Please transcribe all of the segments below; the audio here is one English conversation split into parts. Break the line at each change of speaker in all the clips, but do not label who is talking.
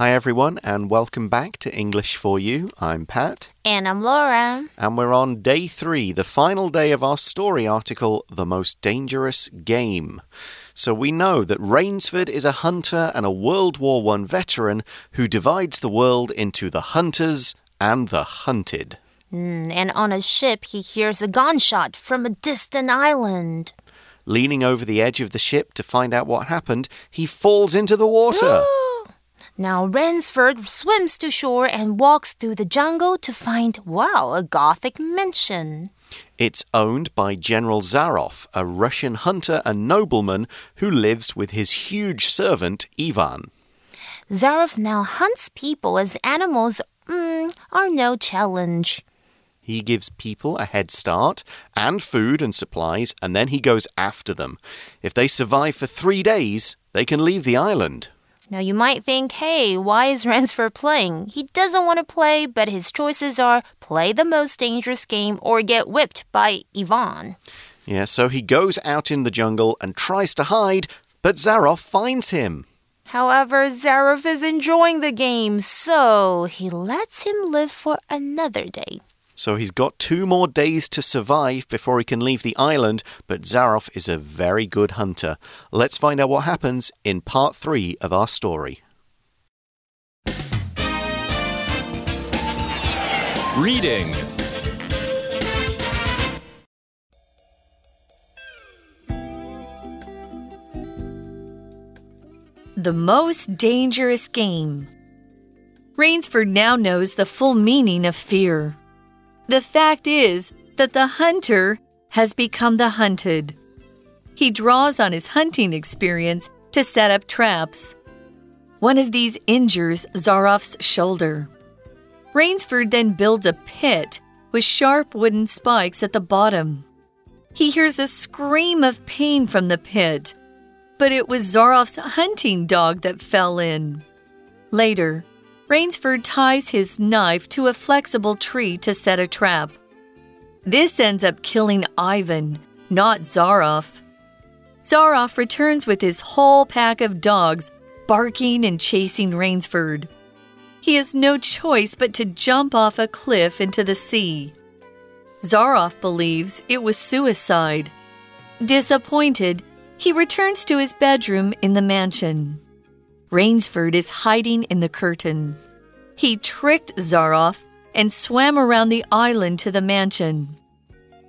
Hi, everyone, and welcome back to English for You. I'm Pat.
And I'm Laura.
And we're on day three, the final day of our story article, The Most Dangerous Game. So we know that Rainsford is a hunter and a World War I veteran who divides the world into the hunters and the hunted.
Mm, and on a ship, he hears a gunshot from a distant island.
Leaning over the edge of the ship to find out what happened, he falls into the water.
Now Rainsford swims to shore and walks through the jungle to find, wow, a Gothic mansion.
It's owned by General Zaroff, a Russian hunter and nobleman who lives with his huge servant, Ivan.
Zaroff now hunts people as animals mm, are no challenge.
He gives people a head start and food and supplies, and then he goes after them. If they survive for three days, they can leave the island.
Now, you might think, hey, why is Rainsford playing? He doesn't want to play, but his choices are play the most dangerous game or get whipped by Ivan.
Yeah, so he goes out in the jungle and tries to hide, but Zaroff finds him.
However, Zaroff is enjoying the game, so he lets him live for another day.
So he's got two more days to survive before he can leave the island, but Zaroff is a very good hunter. Let's find out what happens in part three of our story.
Reading
The most dangerous game. Rainsford now knows the full meaning of fear. The fact is that the hunter has become the hunted. He draws on his hunting experience to set up traps. One of these injures Zaroff's shoulder. Rainsford then builds a pit with sharp wooden spikes at the bottom. He hears a scream of pain from the pit, but it was Zaroff's hunting dog that fell in. Later, Rainsford ties his knife to a flexible tree to set a trap. This ends up killing Ivan, not Zaroff. Zaroff returns with his whole pack of dogs, barking and chasing Rainsford. He has no choice but to jump off a cliff into the sea. Zaroff believes it was suicide. Disappointed, he returns to his bedroom in the mansion. Rainsford is hiding in the curtains. He tricked Zaroff and swam around the island to the mansion.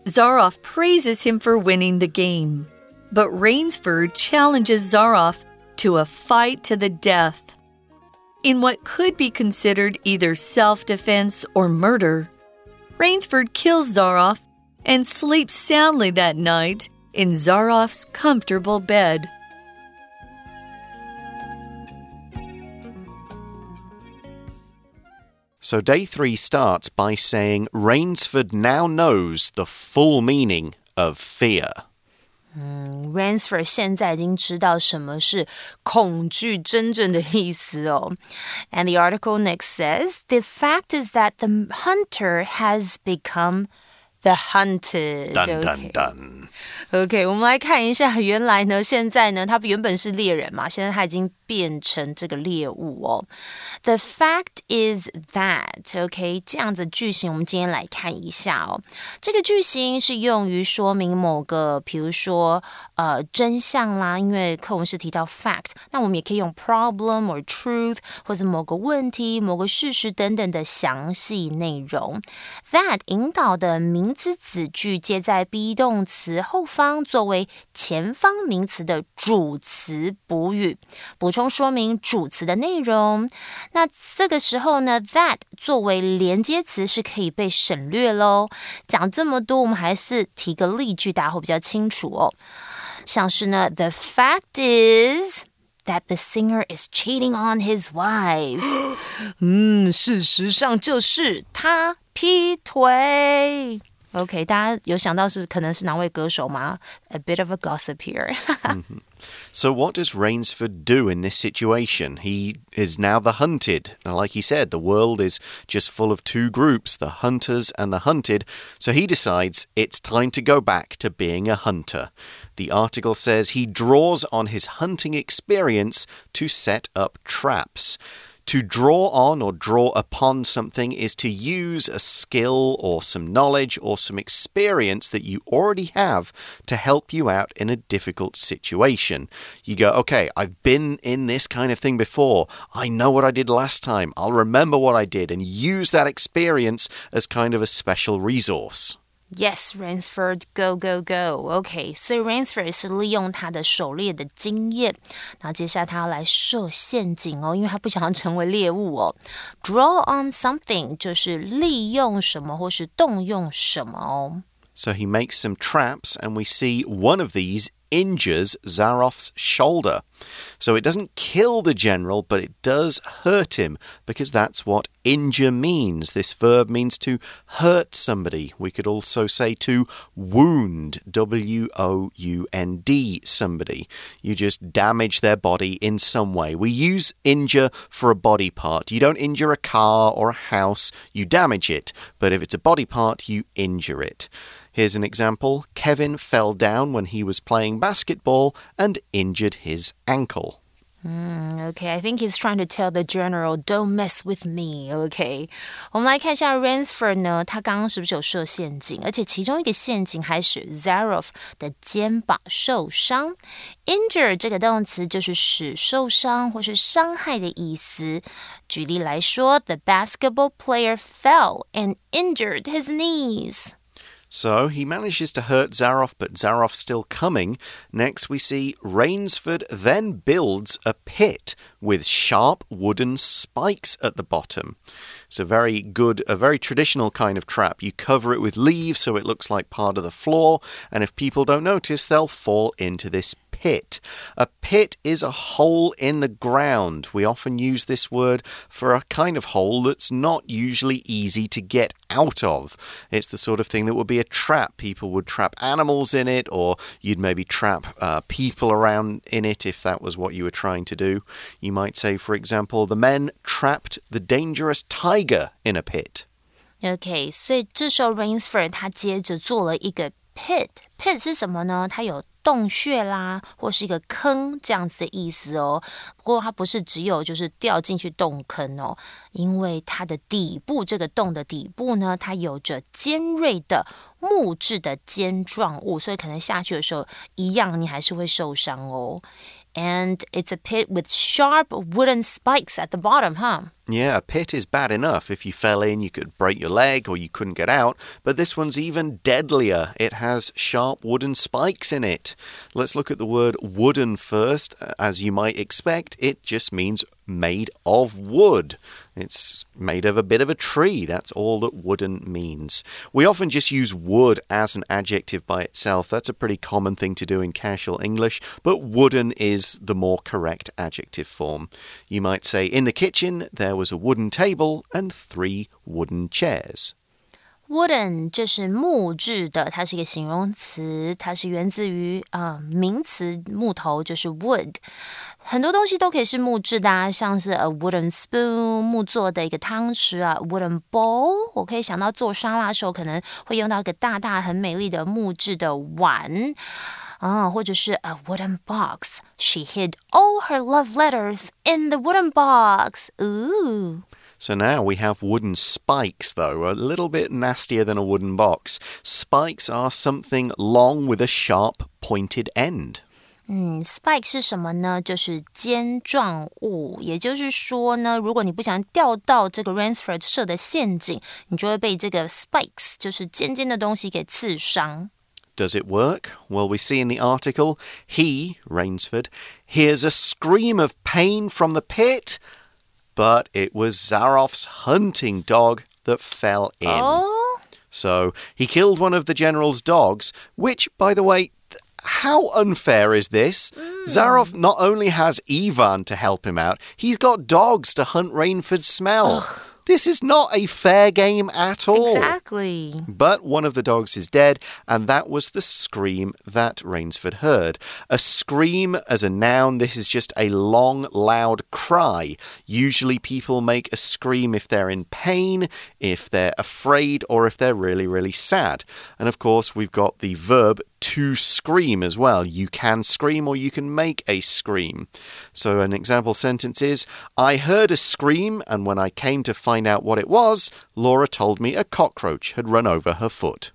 Zaroff praises him for winning the game, but Rainsford challenges Zaroff to a fight to the death. In what could be considered either self defense or murder, Rainsford kills Zaroff and sleeps soundly that night in Zaroff's comfortable bed.
So day three starts by saying Rainsford now knows the full meaning of fear.
Hmm, 嗯，Rainsford 现在已经知道什么是恐惧真正的意思哦。And the article next says the fact is that the hunter has become the hunted.
Dun dun dun.
OK，我们来看一下，原来呢，现在呢，他原本是猎人嘛，现在他已经变成这个猎物哦。The fact is that，OK，这样子句型，我们今天来看一下哦。这个句型是用于说明某个，比如说呃真相啦，因为课文是提到 fact，那我们也可以用 problem or truth，或者某个问题、某个事实等等的详细内容。That 引导的名词子句接在 be 动词后。方作为前方名词的主词补语，补充说明主词的内容。那这个时候呢，that 作为连接词是可以被省略喽。讲这么多，我们还是提个例句，大家会比较清楚哦。像是呢，The fact is that the singer is cheating on his wife。嗯，事实上就是他劈腿。OK，大家有想到是可能是哪位歌手吗？A bit of a gossip here.
mm-hmm. So, what does Rainsford do in this situation? He is now the hunted. Now, like he said, the world is just full of two groups the hunters and the hunted. So, he decides it's time to go back to being a hunter. The article says he draws on his hunting experience to set up traps. To draw on or draw upon something is to use a skill or some knowledge or some experience that you already have to help you out in a difficult situation. You go, okay, I've been in this kind of thing before. I know what I did last time. I'll remember what I did and use that experience as kind of a special resource.
Yes, Rainsford, go go go. OK，所以 Rainsford 是利用他的狩猎的经验，然后接下来他要来设陷阱哦，因为他不想要成为猎物哦。Draw on something 就是利用什么或是动用什么哦。
So he makes some traps, and we see one of these injures Zaroff's shoulder. So it doesn't kill the general, but it does hurt him because that's what injure means. This verb means to hurt somebody. We could also say to wound, W O U N D, somebody. You just damage their body in some way. We use injure for a body part. You don't injure a car or a house, you damage it. But if it's a body part, you injure it. Here's an example Kevin fell down when he was playing basketball and injured his ankle.
Mm, okay, I think he's trying to tell the general, don't mess with me. Okay，我们来看一下 Rainsford 呢，他刚刚是不是有设陷阱？而且其中一个陷阱还使 basketball player fell and injured his knees.
So he manages to hurt Zaroff, but Zaroff's still coming. Next, we see Rainsford then builds a pit with sharp wooden spikes at the bottom. It's a very good, a very traditional kind of trap. You cover it with leaves so it looks like part of the floor, and if people don't notice, they'll fall into this pit. A pit is a hole in the ground. We often use this word for a kind of hole that's not usually easy to get out of. It's the sort of thing that would be a trap. People would trap animals in it, or you'd maybe trap uh, people around in it if that was what you were trying to do. You might say, for example, the men trapped the dangerous tiger in a pit.
OK，所以这时候 Rainsford 他接着做了一个 pit。pit 是什么呢？它有 洞穴啦，或是一个坑这样子的意思哦。不过它不是只有就是掉进去洞坑哦，因为它的底部这个洞的底部呢，它有着尖锐的木质的尖状物，所以可能下去的时候一样，你还是会受伤哦。And it's a pit with sharp wooden spikes at the bottom, huh?
Yeah, a pit is bad enough. If you fell in, you could break your leg or you couldn't get out. But this one's even deadlier. It has sharp wooden spikes in it. Let's look at the word wooden first. Uh, as you might expect, it just means made of wood. It's made of a bit of a tree. That's all that wooden means. We often just use wood as an adjective by itself. That's a pretty common thing to do in casual English, but wooden is the more correct adjective form. You might say, in the kitchen, there was a wooden table and three wooden chairs.
Wooden 这是木质的，它是一个形容词，它是源自于呃名词木头，就是 wood。很多东西都可以是木质的啊，像是 a wooden spoon 木做的一个汤匙啊，wooden bowl 我可以想到做沙拉的时候可能会用到一个大大很美丽的木质的碗 啊，或者是 a wooden box. She hid all her love letters in the wooden box. Ooh.
So now we have wooden spikes, though, a little bit nastier than a wooden box. Spikes are something long with a sharp pointed end.
嗯，spike 是什么呢？就是尖状物。也就是说呢，如果你不想掉到这个 Rainsford 设的陷阱，你就会被这个 spikes，就是尖尖的东西给刺伤。
Does it work? Well, we see in the article he, Rainsford, hears a scream of pain from the pit but it was Zaroff's hunting dog that fell in.
Oh?
So he killed one of the general's dogs, which, by the way, how unfair is this? Mm. Zaroff not only has Ivan to help him out, he's got dogs to hunt Rainsford's smell. Ugh. This is not a fair game at all.
Exactly.
But one of the dogs is dead, and that was the scream that Rainsford heard. A scream as a noun, this is just a long, loud cry. Usually, people make a scream if they're in pain, if they're afraid, or if they're really, really sad. And of course, we've got the verb to scream as well. You can scream or you can make a scream. So, an example sentence is I heard a scream, and when I came to find out what it was, Laura told me a cockroach had run over her foot.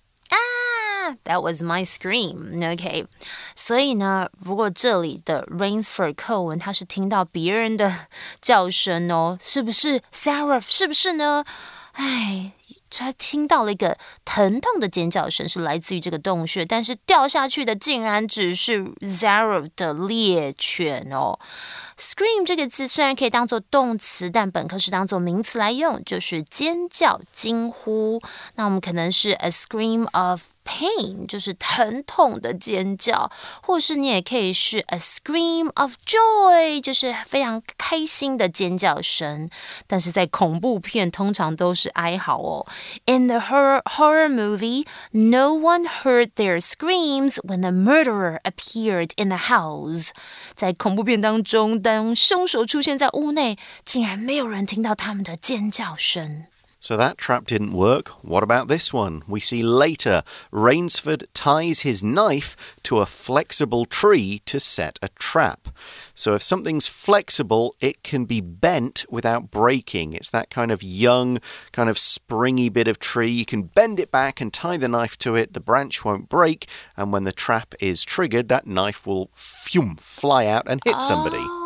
That was my scream. OK，所以呢，如果这里的 Rainsford 课文他是听到别人的叫声哦，是不是 Sarah？是不是呢？哎， 他听到了一个疼痛的尖叫声，是来自于这个洞穴，但是掉下去的竟然只是 Zara 的猎犬哦。Scream 这个字虽然可以当做动词，但本科是当做名词来用，就是尖叫、惊呼。那我们可能是 a scream of。Pain 就是疼痛的尖叫，或是你也可以是 a scream of joy，就是非常开心的尖叫声。但是在恐怖片通常都是哀嚎哦。In the horror horror movie, no one heard their screams when the murderer appeared in the house。在恐怖片当中，当凶手出现在屋内，竟然没有人听到他们的尖叫声。
So that trap didn't work. What about this one? We see later Rainsford ties his knife to a flexible tree to set a trap. So if something's flexible, it can be bent without breaking. It's that kind of young, kind of springy bit of tree. You can bend it back and tie the knife to it. The branch won't break. And when the trap is triggered, that knife will phew, fly out and hit somebody.
Oh.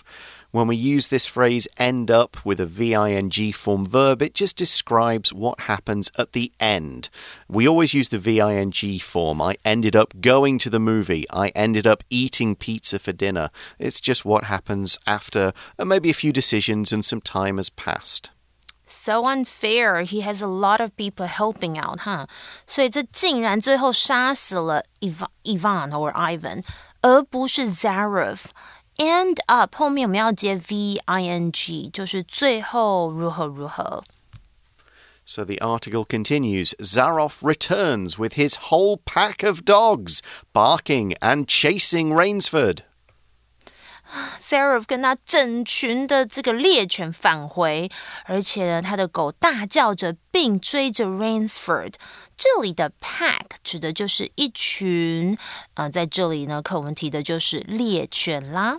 When we use this phrase end up with a VING form verb, it just describes what happens at the end. We always use the VING form. I ended up going to the movie. I ended up eating pizza for dinner. It's just what happens after uh, maybe a few decisions and some time has passed.
So unfair. He has a lot of people helping out, huh? 所以这竟然最后杀死了 Ivan or Ivan，而不是 Zaroff。end up 后面我们要接 v i n g，就是最后如何如何。
So the article continues Zaroff returns with his whole pack of dogs, barking and chasing Rainsford.
Sarah 跟他整群的这个猎犬返回，而且呢，他的狗大叫着，并追着 Rainsford。这里的 pack 指的就是一群，啊、呃，在这里呢，课文提的就是猎犬啦。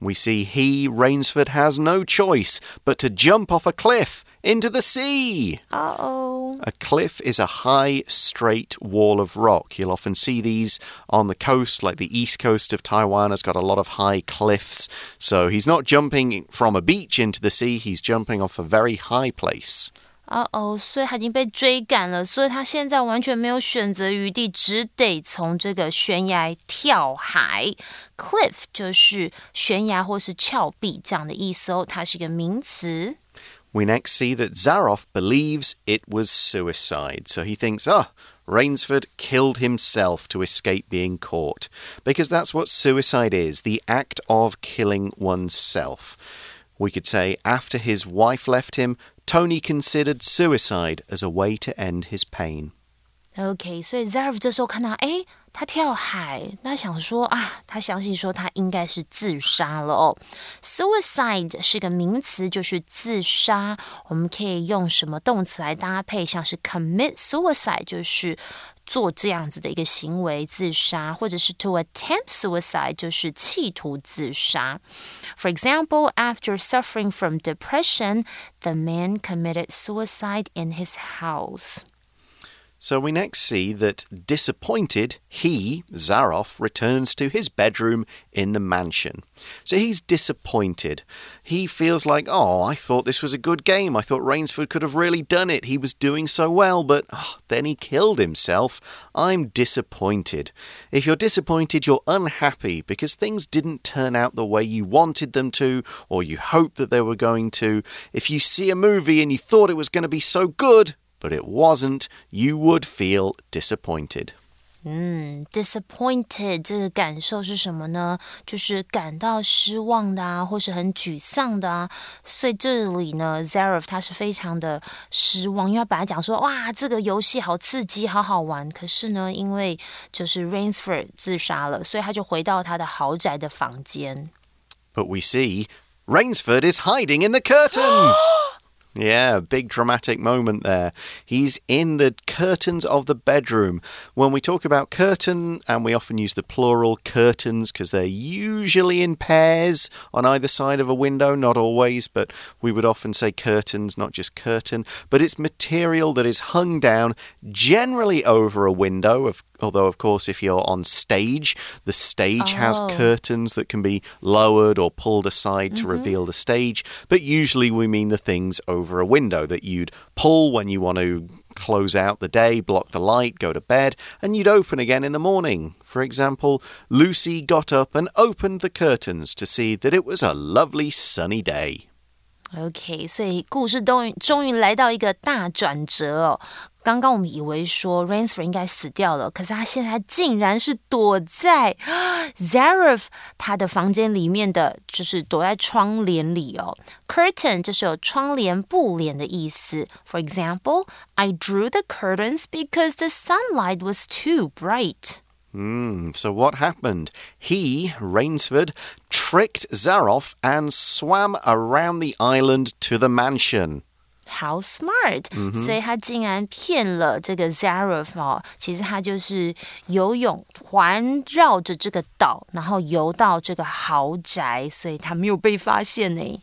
We see he, Rainsford, has no choice but to jump off a cliff into the sea.
Uh oh.
A cliff is a high, straight wall of rock. You'll often see these on the coast, like the east coast of Taiwan has got a lot of high cliffs. So he's not jumping from a beach into the sea, he's jumping off a very high place.
哦哦，所以他已经被追赶了，所以他现在完全没有选择余地，只得从这个悬崖跳海。Cliff 就是悬崖或是峭壁这样的意思哦，它是一个名词。
We next see that Zaroff believes it was suicide. So he thinks, ah, oh, Rainsford killed himself to escape being caught. Because that's what suicide is the act of killing oneself. We could say, after his wife left him, Tony considered suicide as a way to end his pain.
OK，所以 Zaroff 这时候看到，哎，他跳海，他想说啊，他相信说他应该是自杀了哦。Suicide 是个名词，就是自杀。我们可以用什么动词来搭配？像是 commit suicide 就是做这样子的一个行为，自杀，或者是 to attempt suicide 就是企图自杀。For example, after suffering from depression, the man committed suicide in his house.
So we next see that disappointed, he, Zaroff, returns to his bedroom in the mansion. So he's disappointed. He feels like, oh, I thought this was a good game. I thought Rainsford could have really done it. He was doing so well, but oh, then he killed himself. I'm disappointed. If you're disappointed, you're unhappy because things didn't turn out the way you wanted them to or you hoped that they were going to. If you see a movie and you thought it was going to be so good, but it wasn't, you would feel disappointed.
Hmm, 嗯，disappointed 这个感受是什么呢？就是感到失望的啊，或是很沮丧的啊。所以这里呢，Zaroff 他是非常的失望，因为他本来讲说，哇，这个游戏好刺激，好好玩。可是呢，因为就是 Rainsford 自杀了，所以他就回到他的豪宅的房间。
But we see Rainsford is hiding in the curtains. Yeah, big dramatic moment there. He's in the curtains of the bedroom. When we talk about curtain, and we often use the plural curtains because they're usually in pairs on either side of a window, not always, but we would often say curtains, not just curtain. But it's material that is hung down generally over a window, of Although, of course, if you're on stage, the stage oh. has curtains that can be lowered or pulled aside to mm -hmm. reveal the stage. But usually we mean the things over a window that you'd pull when you want to close out the day, block the light, go to bed, and you'd open again in the morning. For example, Lucy got up and opened the curtains to see that it was a lovely sunny day.
OK，所以故事终于终于来到一个大转折哦。刚刚我们以为说 Rainsford 应该死掉了，可是他现在竟然是躲在 Zareth 他的房间里面的，就是躲在窗帘里哦。Curtain 就是有窗帘、布帘的意思。For example, I drew the curtains because the sunlight was too bright.
Mm, so what happened? He, Rainsford, tricked Zaroff and swam around the island to the mansion.
How smart！、嗯、所以他竟然骗了这个 Zaroff 哦，其实他就是游泳环绕着这个岛，然后游到这个豪宅，所以他没有被发现呢。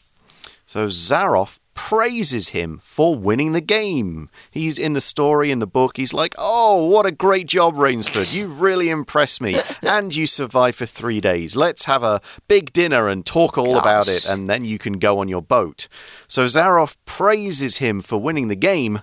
So Zaroff praises him for winning the game. He's in the story in the book. He's like, "Oh, what a great job, Rainsford! You've really impressed me, and you survived for three days. Let's have a big dinner and talk all Gosh. about it, and then you can go on your boat." So Zaroff praises him for winning the game,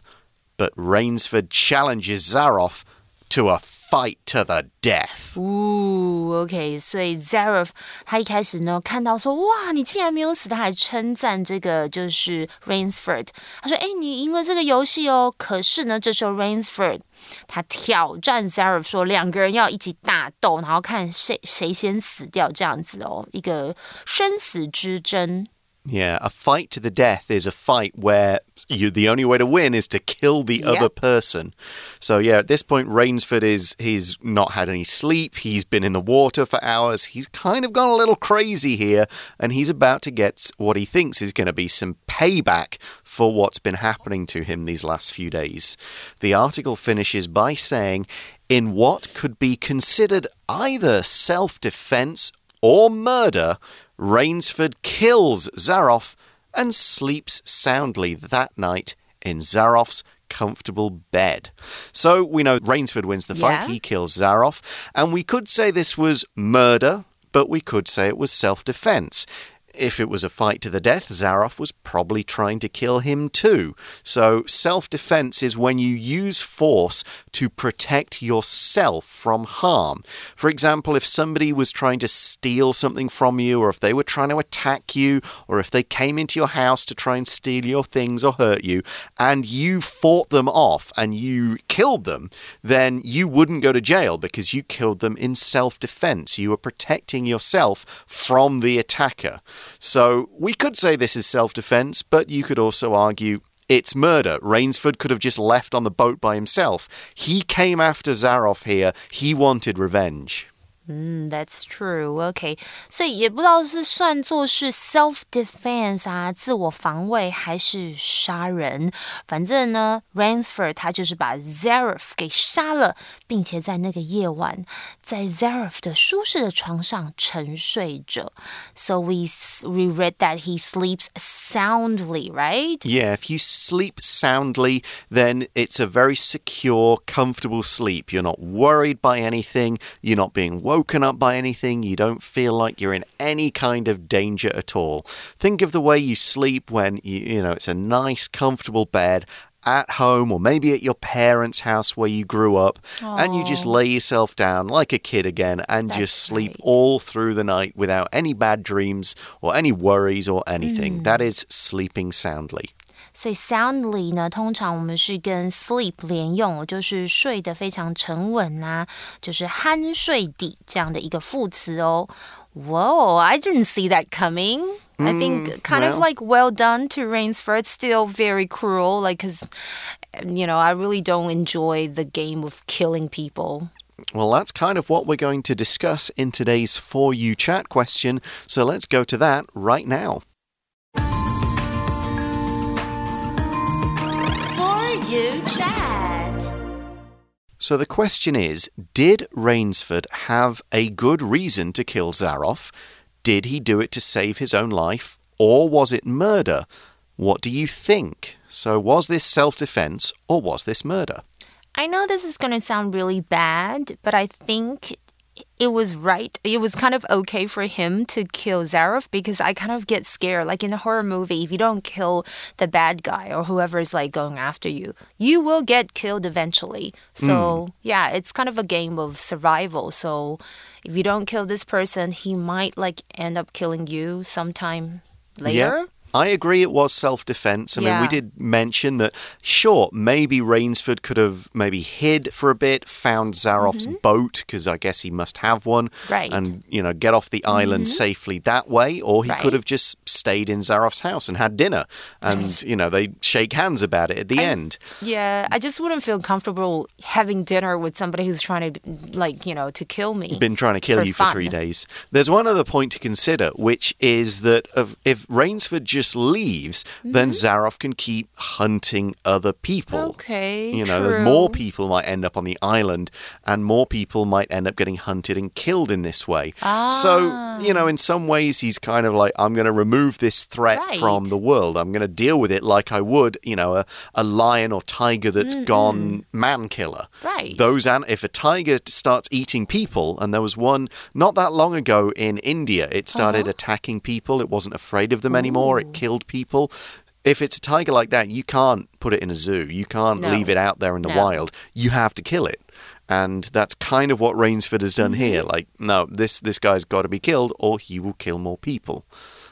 but Rainsford challenges Zaroff to a fight to the death.
哦，OK，所以 Zareth 他一开始呢看到说哇，你竟然没有死，他还称赞这个就是 Rainsford。他说：“哎，你赢了这个游戏哦。”可是呢，这时候 Rainsford 他挑战 Zareth 说，两个人要一起打斗，然后看谁谁先死掉这样子哦，一个生死之争。
Yeah, a fight to the death is a fight where you the only way to win is to kill the yep. other person. So yeah, at this point Rainsford is he's not had any sleep, he's been in the water for hours, he's kind of gone a little crazy here, and he's about to get what he thinks is going to be some payback for what's been happening to him these last few days. The article finishes by saying in what could be considered either self-defense or murder, Rainsford kills Zaroff and sleeps soundly that night in Zaroff's comfortable bed. So we know Rainsford wins the fight, yeah. he kills Zaroff, and we could say this was murder, but we could say it was self defense. If it was a fight to the death, Zaroff was probably trying to kill him too. So, self defense is when you use force to protect yourself from harm. For example, if somebody was trying to steal something from you, or if they were trying to attack you, or if they came into your house to try and steal your things or hurt you, and you fought them off and you killed them, then you wouldn't go to jail because you killed them in self defense. You were protecting yourself from the attacker. So we could say this is self defense, but you could also argue it's murder. Rainsford could have just left on the boat by himself. He came after Zaroff here, he wanted revenge.
Mm, that's true. OK，所以也不知道是算作是 self defense 啊，自我防卫，还是杀人。反正呢，Rainsford 在 Zaroff 的舒适的床上沉睡着。So we we read that he sleeps soundly, right?
Yeah, if you sleep soundly, then it's a very secure, comfortable sleep. You're not worried by anything. You're not being woken up by anything. You don't feel like you're in any kind of danger at all. Think of the way you sleep when you, you know it's a nice, comfortable bed at home or maybe at your parents' house where you grew up, Aww. and you just lay yourself down like a kid again and That's just sleep great. all through the night without any bad dreams or any worries or anything. Mm. That is sleeping soundly.
所以 soundly 呢，通常我们是跟 sleep 连用，就是睡得非常沉稳啊，就是酣睡底这样的一个副词哦。 Whoa, I didn't see that coming. I think
Mm,
kind of like well done to Rainsford. Still very cruel, like because you know I really don't enjoy the game of killing people.
Well, that's kind of what we're going to discuss in today's For You chat question. So let's go to that right now. So the question is Did Rainsford have a good reason to kill Zaroff? Did he do it to save his own life? Or was it murder? What do you think? So, was this self defense or was this murder?
I know this is going to sound really bad, but I think it was right. It was kind of okay for him to kill Zaroff because I kind of get scared. Like in a horror movie, if you don't kill the bad guy or whoever is like going after you, you will get killed eventually. So, hmm. yeah, it's kind of a game of survival. So, if you don't kill this person, he might like end up killing you sometime later.
I agree it was self defense. I mean, we did mention that, sure, maybe Rainsford could have maybe hid for a bit, found Zaroff's mm-hmm. boat, because I guess he must have one.
Right.
And, you know, get off the island mm-hmm. safely that way, or he
Right.
could have just stayed in Zaroff's house and had dinner, and, you know, they shake hands about it at the end.
Yeah, I just wouldn't feel comfortable having dinner with somebody who's trying to, like, you know, to kill me.
been trying to kill
for
you for three days. There's one other point to consider, which is that if Rainsford just leaves, then Zaroff can keep hunting other people.
Okay,
You know, there's more people might end up on the island, and more people might end up getting hunted and killed in this way. Ah. So, you know, in some ways, he's kind of like, I'm going to remove this threat
Right.
from the world. I'm going to deal with it like I would, you know, a, a lion or tiger that's gone man killer.
Right.
Those an- if a tiger starts eating people, and there was one not that long ago in India, it started
Uh-huh.
attacking people. It wasn't afraid of them anymore. It killed people. If it's a tiger like that, you can't put it in a zoo. You can't
No.
leave it out there in the
No.
wild. You have to kill it. And that's kind of what Rainsford has done
Mm-hmm.
here. Like, no, this this guy's got to be killed, or he will kill more people.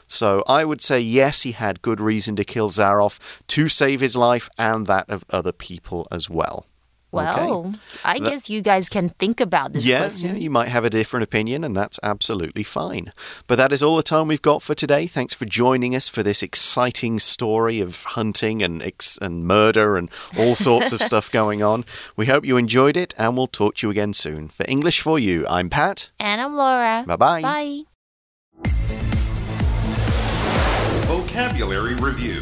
So I would say yes, he had good reason to kill Zaroff to save his life and that of other people as well. Okay.
Well, I guess you guys can think about this
Yeah,
question.
yeah, you might have a different opinion, and that's absolutely fine. But that is all the time we've got for today. Thanks for joining us for this exciting story of hunting and and murder and all sorts of stuff going on. We hope you enjoyed it, and we'll talk to you again soon. For English for You, I'm Pat.
And I'm Laura.
Bye-bye.
Bye.
Vocabulary Review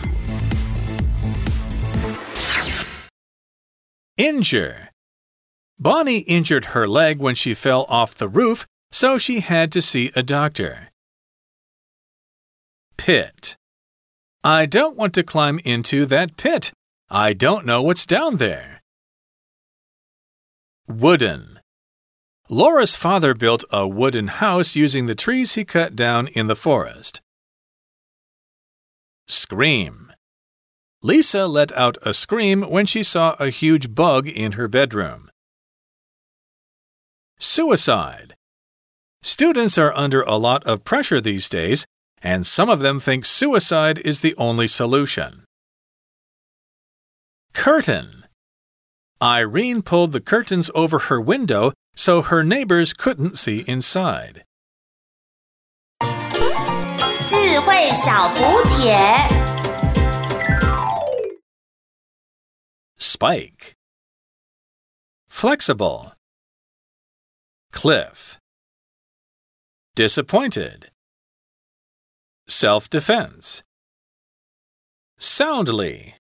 Injure. Bonnie injured her leg when she fell off the roof, so she had to see a doctor. Pit. I don't want to climb into that pit. I don't know what's down there. Wooden. Laura's father built a wooden house using the trees he cut down in the forest. Scream. Lisa let out a scream when she saw a huge bug in her bedroom. Suicide. Students are under a lot of pressure these days, and some of them think suicide is the only solution. Curtain. Irene pulled the curtains over her window so her neighbors couldn't see inside.
智慧小补帖。
Spike. Flexible. Cliff. Disappointed. Self defense. Soundly.